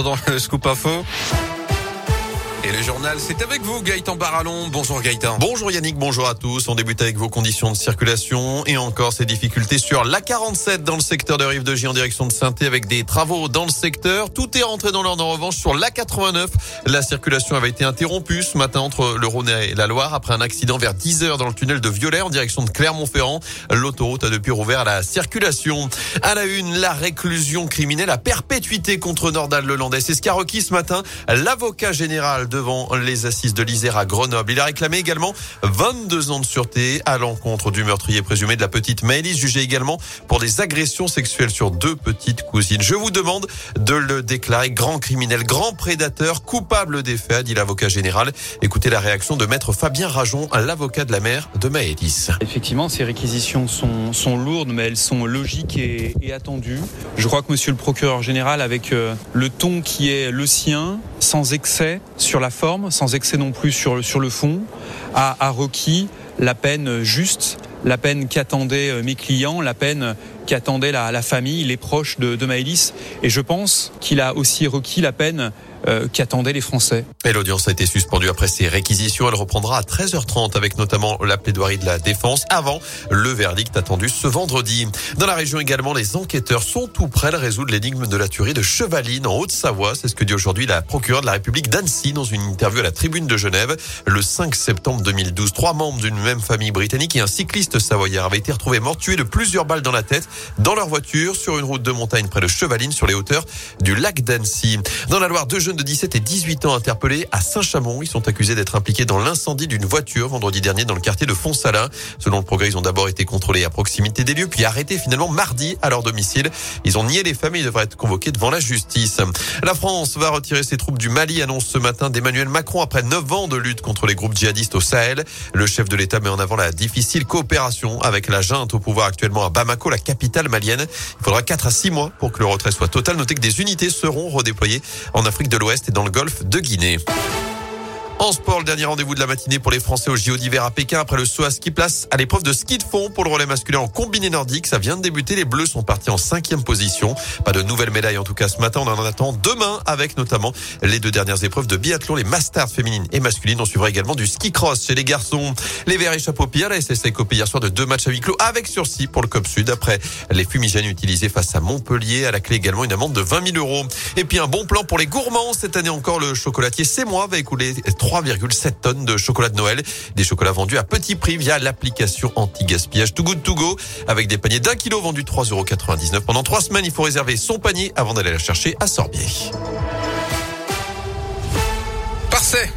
attendant le scoop info. Et le journal, c'est avec vous, Gaëtan Barallon. Bonjour Gaëtan. Bonjour Yannick, bonjour à tous. On débute avec vos conditions de circulation et encore ces difficultés sur l'A47 dans le secteur de Rive de J en direction de saint avec des travaux dans le secteur. Tout est rentré dans l'ordre en revanche sur l'A89. La circulation avait été interrompue ce matin entre le Rhône et la Loire après un accident vers 10 heures dans le tunnel de Violet en direction de Clermont-Ferrand. L'autoroute a depuis rouvert la circulation. À la une, la réclusion criminelle à perpétuité contre Nordal Lelandais. C'est ce qu'a requis ce matin l'avocat général devant les assises de l'Isère à Grenoble. Il a réclamé également 22 ans de sûreté à l'encontre du meurtrier présumé de la petite Maëlys, jugé également pour des agressions sexuelles sur deux petites cousines. Je vous demande de le déclarer grand criminel, grand prédateur, coupable des faits, dit l'avocat général. Écoutez la réaction de maître Fabien Rajon, l'avocat de la mère de Maëlys. Effectivement, ces réquisitions sont, lourdes, mais elles sont logiques et, et attendues. Je crois que monsieur le procureur général, avec euh, le ton qui est le sien, sans excès sur la forme, sans excès non plus sur, sur le fond, a, a requis la peine juste, la peine qu'attendaient euh, mes clients, la peine qu'attendait la, la famille, les proches de, de Maëlys. Et je pense qu'il a aussi requis la peine euh, qu'attendaient les Français. Et l'audience a été suspendue après ces réquisitions. Elle reprendra à 13h30 avec notamment la plaidoirie de la défense avant le verdict attendu ce vendredi. Dans la région également, les enquêteurs sont tout près de résoudre l'énigme de la tuerie de Chevaline en Haute-Savoie. C'est ce que dit aujourd'hui la procureure de la République d'Annecy dans une interview à la tribune de Genève. Le 5 septembre 2012, trois membres d'une même famille britannique et un cycliste savoyard avaient été retrouvés morts tués de plusieurs balles dans la tête dans leur voiture sur une route de montagne près de Chevaline sur les hauteurs du lac d'Annecy. Dans la Loire, deux jeunes de 17 et 18 ans interpellés à Saint-Chamond. Ils sont accusés d'être impliqués dans l'incendie d'une voiture vendredi dernier dans le quartier de Font-Salin. Selon le progrès, ils ont d'abord été contrôlés à proximité des lieux, puis arrêtés finalement mardi à leur domicile. Ils ont nié les faits, mais ils devraient être convoqués devant la justice. La France va retirer ses troupes du Mali, annonce ce matin d'Emmanuel Macron après 9 ans de lutte contre les groupes djihadistes au Sahel. Le chef de l'État met en avant la difficile coopération avec la junte au pouvoir actuellement à Bamako, la capitale malienne. Il faudra 4 à 6 mois pour que le retrait soit total. Notez que des unités seront redéployées en Afrique de l'Ouest et dans le golfe de Guinée. En sport, le dernier rendez-vous de la matinée pour les Français au JO d'hiver à Pékin après le saut à ski place à l'épreuve de ski de fond pour le relais masculin en combiné nordique. Ça vient de débuter. Les Bleus sont partis en cinquième position. Pas de nouvelles médailles en tout cas ce matin. On en attend demain avec notamment les deux dernières épreuves de biathlon, les masters féminines et masculines. On suivra également du ski cross chez les garçons. Les Verts échappent au pire. La SSC copie hier soir de deux matchs à huis clos avec sursis pour le COP Sud après les fumigènes utilisés face à Montpellier. À la clé également une amende de 20 000 euros. Et puis un bon plan pour les gourmands. Cette année encore, le chocolatier C'est moi va écouler 3,7 tonnes de chocolat de Noël. Des chocolats vendus à petit prix via l'application anti-gaspillage Too Good To Go avec des paniers d'un kilo vendus 3,99 euros. Pendant trois semaines, il faut réserver son panier avant d'aller la chercher à Sorbier. Parfait.